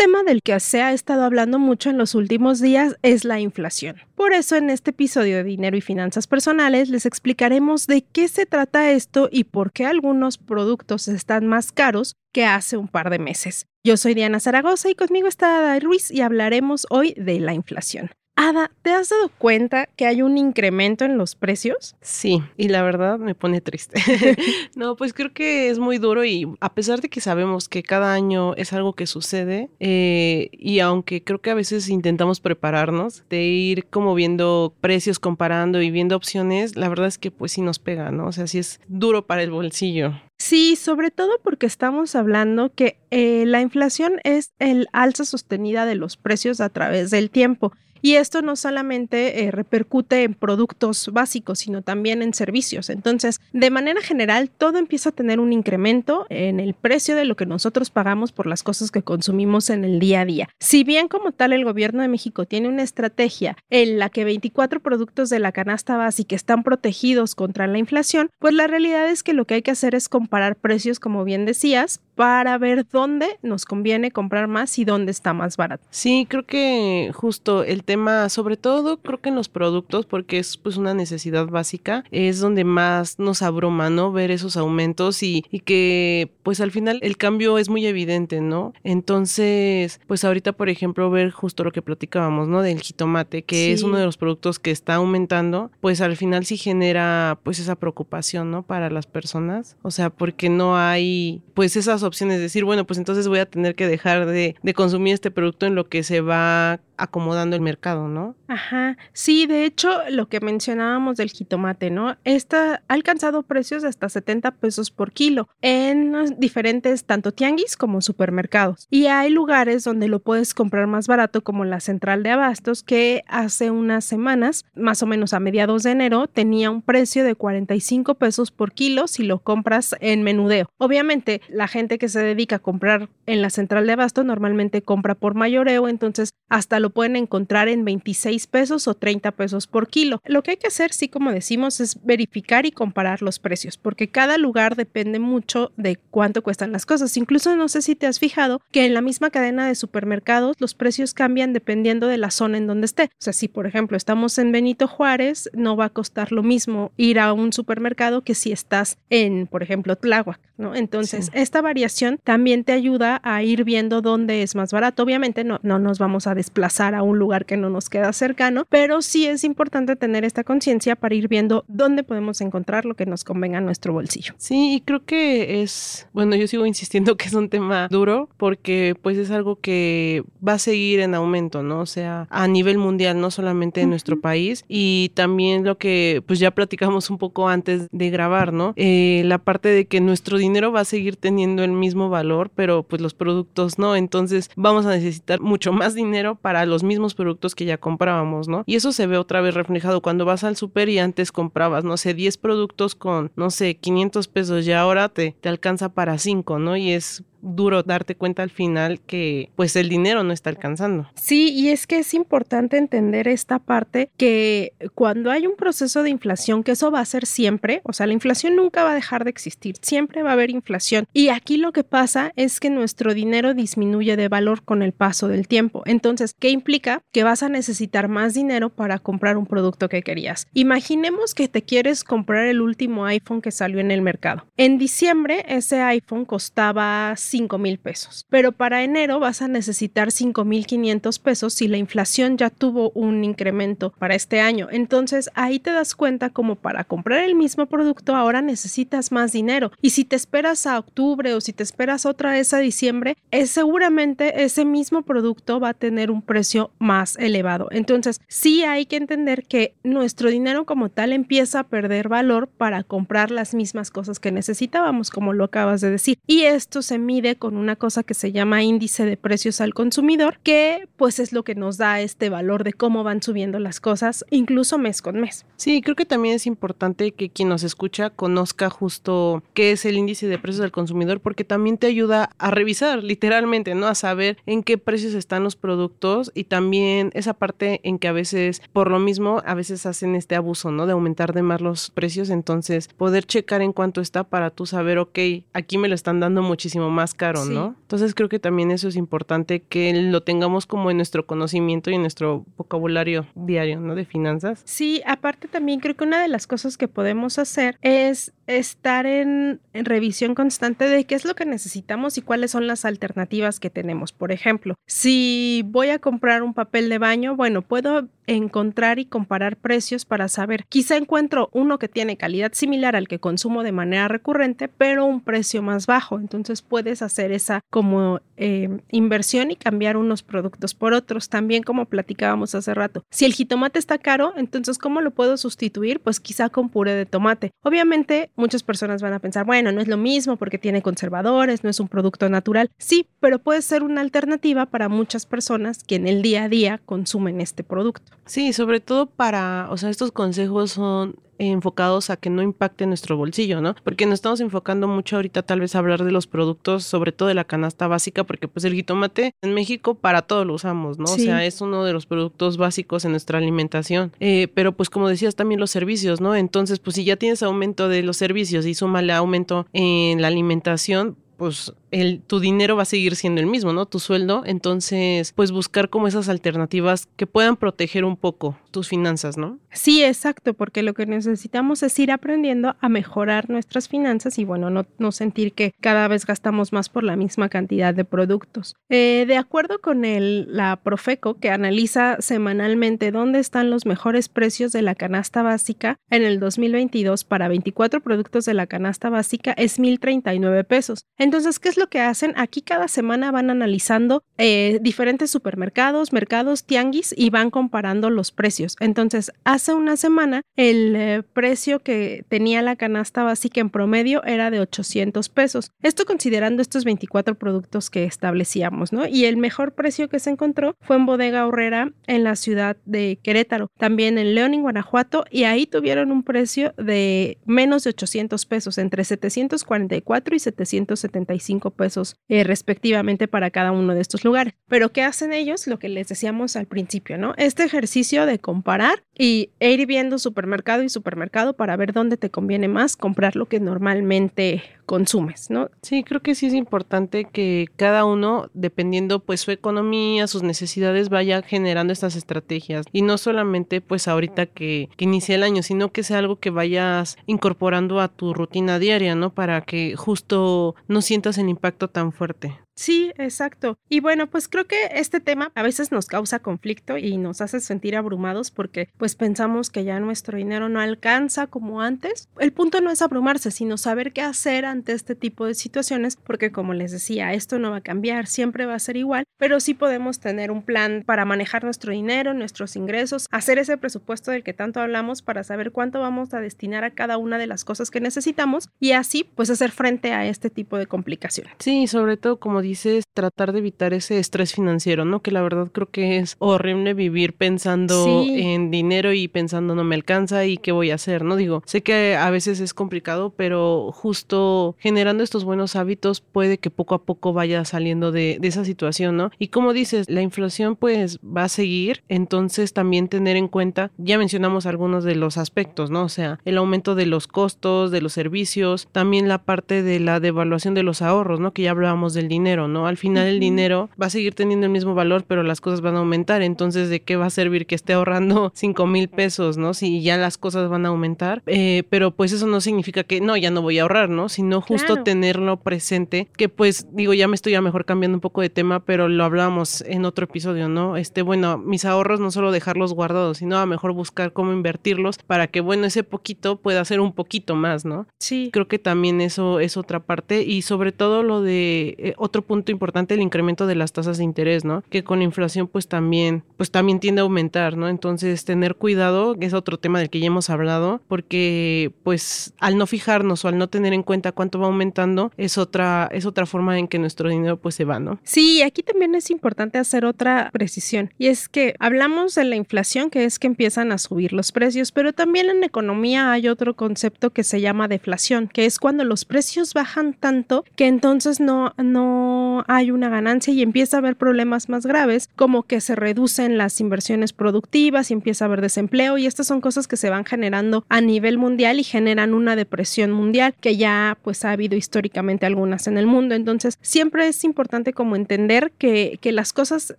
Tema del que se ha estado hablando mucho en los últimos días es la inflación. Por eso en este episodio de Dinero y Finanzas Personales les explicaremos de qué se trata esto y por qué algunos productos están más caros que hace un par de meses. Yo soy Diana Zaragoza y conmigo está Ada Ruiz y hablaremos hoy de la inflación. Ada, ¿te has dado cuenta que hay un incremento en los precios? Sí, y la verdad me pone triste. no, pues creo que es muy duro y a pesar de que sabemos que cada año es algo que sucede, eh, y aunque creo que a veces intentamos prepararnos de ir como viendo precios, comparando y viendo opciones, la verdad es que pues sí nos pega, ¿no? O sea, sí es duro para el bolsillo. Sí, sobre todo porque estamos hablando que eh, la inflación es el alza sostenida de los precios a través del tiempo. Y esto no solamente eh, repercute en productos básicos, sino también en servicios. Entonces, de manera general, todo empieza a tener un incremento en el precio de lo que nosotros pagamos por las cosas que consumimos en el día a día. Si bien como tal el gobierno de México tiene una estrategia en la que 24 productos de la canasta básica están protegidos contra la inflación, pues la realidad es que lo que hay que hacer es comparar precios, como bien decías, para ver dónde nos conviene comprar más y dónde está más barato. Sí, creo que justo el tema, sobre todo creo que en los productos, porque es pues una necesidad básica, es donde más nos abruma, ¿no? Ver esos aumentos y, y que pues al final el cambio es muy evidente, ¿no? Entonces, pues ahorita, por ejemplo, ver justo lo que platicábamos, ¿no? Del jitomate, que Sí. es uno de los productos que está aumentando, pues al final sí genera pues esa preocupación, ¿no? Para las personas, o sea, porque no hay pues esas opciones de decir, bueno, pues entonces voy a tener que dejar de, de consumir este producto en lo que se va acomodando el mercado, ¿no? Ajá, sí, de hecho, lo que mencionábamos del jitomate, ¿no? Esta ha alcanzado precios de hasta 70 pesos por kilo en diferentes, tanto tianguis como supermercados. Y hay lugares donde lo puedes comprar más barato, como la central de abastos, que hace unas semanas, más o menos a mediados de enero, tenía un precio de 45 pesos por kilo si lo compras en menudeo. Obviamente, la gente que se dedica a comprar en la central de abasto normalmente compra por mayoreo, entonces hasta lo pueden encontrar en 26 pesos o 30 pesos por kilo. Lo que hay que hacer, sí, como decimos, es verificar y comparar los precios, porque cada lugar depende mucho de cuánto cuestan las cosas. Incluso no sé si te has fijado que en la misma cadena de supermercados los precios cambian dependiendo de la zona en donde esté. O sea, si por ejemplo estamos en Benito Juárez, no va a costar lo mismo ir a un supermercado que si estás en, por ejemplo, Tláhuac, ¿no? Entonces, Sí. esta variación también te ayuda a ir viendo dónde es más barato. Obviamente no, no nos vamos a desplazar a un lugar que no nos queda cercano, pero sí es importante tener esta conciencia para ir viendo dónde podemos encontrar lo que nos convenga a nuestro bolsillo. Sí, y creo que es, bueno, yo sigo insistiendo que es un tema duro porque pues es algo que va a seguir en aumento, ¿no? O sea, a nivel mundial, no solamente en nuestro país y también lo que pues ya platicamos un poco antes de grabar, ¿no? Eh, la parte de que nuestro dinero va a seguir teniendo el mismo valor, pero pues los productos no, entonces vamos a necesitar mucho más dinero para los mismos productos que ya comprábamos, ¿no? Y eso se ve otra vez reflejado cuando vas al súper y antes comprabas, no sé, 10 productos con, no sé, 500 pesos y ahora te, te alcanza para 5, ¿no? Y es duro darte cuenta al final que pues el dinero no está alcanzando. Sí, y es que es importante entender esta parte que cuando hay un proceso de inflación, que eso va a ser siempre, o sea, la inflación nunca va a dejar de existir, siempre va a haber inflación. Y aquí lo que pasa es que nuestro dinero disminuye de valor con el paso del tiempo. Entonces, ¿qué implica? Que vas a necesitar más dinero para comprar un producto que querías. Imaginemos que te quieres comprar el último iPhone que salió en el mercado. En diciembre, ese iPhone costaba 5 mil pesos. Pero para enero vas a necesitar 5 mil 500 pesos si la inflación ya tuvo un incremento para este año. Entonces ahí te das cuenta como para comprar el mismo producto ahora necesitas más dinero. Y si te esperas a octubre o si te esperas otra vez a diciembre, es seguramente ese mismo producto va a tener un precio más elevado. Entonces sí hay que entender que nuestro dinero como tal empieza a perder valor para comprar las mismas cosas que necesitábamos, como lo acabas de decir. Y esto se mide con una cosa que se llama índice de precios al consumidor, que pues es lo que nos da este valor de cómo van subiendo las cosas, incluso mes con mes. Sí, creo que también es importante que quien nos escucha conozca justo qué es el índice de precios al consumidor, porque también te ayuda a revisar literalmente, ¿no? A saber en qué precios están los productos y también esa parte en que a veces, por lo mismo, a veces hacen este abuso, ¿no? De aumentar de más los precios, entonces poder checar en cuánto está para tú saber, ok, aquí me lo están dando muchísimo más caro, ¿no? Entonces creo que también eso es importante que lo tengamos como en nuestro conocimiento y en nuestro vocabulario diario, ¿no? De finanzas. Sí, aparte también creo que una de las cosas que podemos hacer es estar en, en, revisión constante de qué es lo que necesitamos y cuáles son las alternativas que tenemos. Por ejemplo, si voy a comprar un papel de baño, bueno, puedo encontrar y comparar precios para saber, quizá encuentro uno que tiene calidad similar al que consumo de manera recurrente, pero un precio más bajo. Entonces puedes hacer esa como eh, inversión y cambiar unos productos por otros. También como platicábamos hace rato, si el jitomate está caro, entonces ¿cómo lo puedo sustituir? Pues quizá con puré de tomate. Obviamente muchas personas van a pensar, bueno, no es lo mismo porque tiene conservadores, no es un producto natural. Sí, pero puede ser una alternativa para muchas personas que en el día a día consumen este producto. Sí, sobre todo para, o sea, estos consejos son enfocados a que no impacte nuestro bolsillo, ¿no? Porque nos estamos enfocando mucho ahorita tal vez a hablar de los productos, sobre todo de la canasta básica, porque pues el jitomate en México para todo lo usamos, ¿no? O sea, es uno de los productos básicos en nuestra alimentación. Eh, pero pues como decías también los servicios, ¿no? Entonces pues si ya tienes aumento de los servicios y súmale aumento en la alimentación, pues el, tu dinero va a seguir siendo el mismo, ¿no? Tu sueldo. Entonces, pues buscar como esas alternativas que puedan proteger un poco tus finanzas, ¿no? Sí, exacto, porque lo que necesitamos es ir aprendiendo a mejorar nuestras finanzas y bueno, no, sentir que cada vez gastamos más por la misma cantidad de productos. Eh, de acuerdo con el, la Profeco, que analiza semanalmente dónde están los mejores precios de la canasta básica en el 2022 para 24 productos de la canasta básica es 1.039 pesos. Entonces, ¿qué es lo que hacen? Aquí cada semana van analizando eh, diferentes supermercados, mercados, tianguis y van comparando los precios. Entonces, una semana el eh, precio que tenía la canasta básica en promedio era de 800 pesos. Esto considerando estos 24 productos que establecíamos, ¿no? Y el mejor precio que se encontró fue en Bodega Horrera en la ciudad de Querétaro, también en León, en Guanajuato, y ahí tuvieron un precio de menos de 800 pesos, entre 744 y 775 pesos eh, respectivamente para cada uno de estos lugares. Pero ¿qué hacen ellos? Lo que les decíamos al principio, ¿no? Este ejercicio de comparar y e ir viendo supermercado y supermercado para ver dónde te conviene más comprar lo que normalmente consumes, ¿no? Sí, creo que sí es importante que cada uno, dependiendo pues su economía, sus necesidades, vaya generando estas estrategias y no solamente pues ahorita que, que inicie el año, sino que sea algo que vayas incorporando a tu rutina diaria, ¿no? Para que justo no sientas el impacto tan fuerte. Sí, exacto. Y bueno, pues creo que este tema a veces nos causa conflicto y nos hace sentir abrumados porque pues pensamos que ya nuestro dinero no alcanza como antes. El punto no es abrumarse, sino saber qué hacer ante este tipo de situaciones porque como les decía, esto no va a cambiar, siempre va a ser igual, pero sí podemos tener un plan para manejar nuestro dinero, nuestros ingresos, hacer ese presupuesto del que tanto hablamos para saber cuánto vamos a destinar a cada una de las cosas que necesitamos y así pues hacer frente a este tipo de complicaciones. Sí, sobre todo como dices, tratar de evitar ese estrés financiero, ¿no? Que la verdad creo que es horrible vivir pensando en dinero y pensando no me alcanza y qué voy a hacer, ¿no? Digo, sé que a veces es complicado, pero justo generando estos buenos hábitos puede que poco a poco vaya saliendo de, de esa situación, ¿no? ¿no? Y como dices, la inflación pues va a seguir, entonces también tener en cuenta, ya mencionamos algunos de los aspectos, ¿no? O sea, el aumento de los costos, de los servicios, también la parte de la devaluación de los ahorros, ¿no? Que ya hablábamos del dinero, ¿no? Al final el dinero va a seguir teniendo el mismo valor, pero las cosas van a aumentar, entonces ¿de qué va a servir que esté ahorrando 5 mil pesos, ¿no? Si ya las cosas van a aumentar, eh, pero pues eso no significa que no, ya no voy a ahorrar, ¿no? Sino justo Claro. tenerlo presente, que pues digo, ya me estoy a mejor cambiando un poco de tema, pero lo hablábamos en otro episodio, ¿no? Este, bueno, mis ahorros no solo dejarlos guardados, sino a mejor buscar cómo invertirlos para que, bueno, ese poquito pueda ser un poquito más, ¿no? Sí. Creo que también eso es otra parte y sobre todo lo de eh, otro punto importante, el incremento de las tasas de interés, ¿no? Que con la inflación pues también, pues también tiende a aumentar, ¿no? Entonces tener cuidado, que es otro tema del que ya hemos hablado, porque pues al no fijarnos o al no tener en cuenta cuánto va aumentando, es otra, es otra forma en que nuestro dinero pues se va, ¿no? Sí, aquí también es importante hacer otra precisión. Y es que hablamos de la inflación, que es que empiezan a subir los precios, pero también en economía hay otro concepto que se llama deflación, que es cuando los precios bajan tanto que entonces no, no hay una ganancia y empieza a haber problemas más graves, como que se reducen las inversiones productivas y empieza a haber desempleo. Y estas son cosas que se van generando a nivel mundial y generan una depresión mundial, que ya pues ha habido históricamente algunas en el mundo. Entonces, siempre es importante como entender que, que las cosas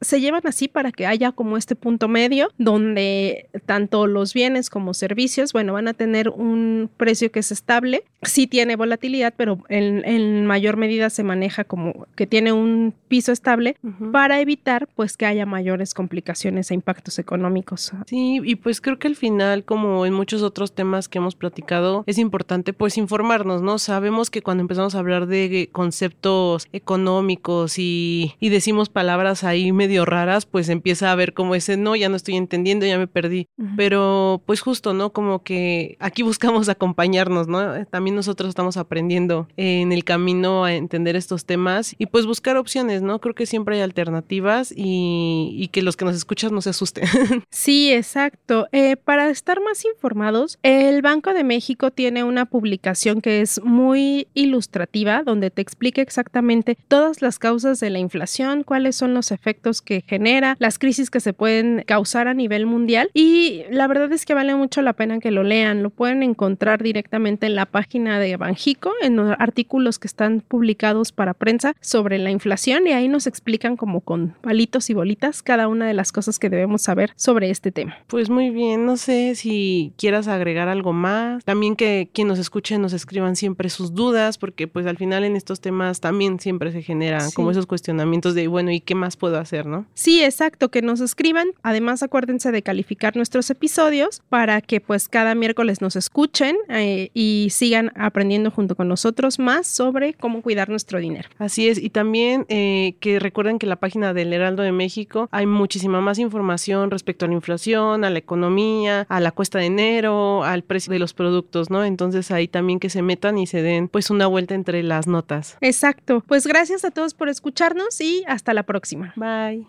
se llevan así para que haya como este punto medio donde tanto los bienes como servicios, bueno, van a tener un precio que es estable. Sí tiene volatilidad, pero en, en mayor medida se maneja como que tiene un piso estable para evitar pues que haya mayores complicaciones e impactos económicos. Sí, y pues creo que al final, como en muchos otros temas que hemos platicado, es importante pues informarnos, ¿no? Sabemos que cuando empezamos a hablar de conceptos económicos y, y decimos palabras ahí medio raras, pues empieza a ver como ese, no, ya no estoy entendiendo, ya me perdí. Pero pues justo, ¿no? Como que aquí buscamos acompañarnos, ¿no? También nosotros estamos aprendiendo en el camino a entender estos temas y pues buscar opciones, ¿no? Creo que siempre hay alternativas y, que los que nos escuchan no se asusten. Sí, exacto. Eh, para estar más informados, el Banco de México tiene una publicación que es muy ilustrativa, donde te explica exactamente todas las causas de la inflación, cuáles son los efectos que genera, las crisis que se pueden causar a nivel mundial. Y la verdad es que vale mucho la pena que lo lean. Lo pueden encontrar directamente en la página de Banjico, en los artículos que están publicados para prensa sobre la inflación y ahí nos explican como con palitos y bolitas cada una de las cosas que debemos saber sobre este tema. Pues muy bien, no sé si quieras agregar algo más. También que quien nos escuche nos escriban siempre sus dudas, porque pues al final en estos temas también siempre se generan Sí. como esos cuestionamientos de, bueno, ¿y qué más puedo hacer, no? Sí, exacto, que nos escriban. Además, acuérdense de calificar nuestros episodios para que pues cada miércoles nos escuchen eh, y sigan aprendiendo junto con nosotros más sobre cómo cuidar nuestro dinero. Así es, y también eh, que recuerden que en la página del Heraldo de México hay muchísima más información respecto a la inflación, a la economía, a la cuesta de enero, al precio de los productos, ¿no? Entonces ahí también que se metan y se den pues una vuelta entre las notas. Exacto. Pues gracias a todos por escucharnos y hasta la próxima. Bye.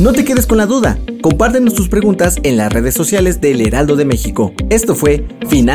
No te quedes con la duda. Compártenos tus preguntas en las redes sociales del Heraldo de México. Esto fue Final.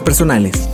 Personales.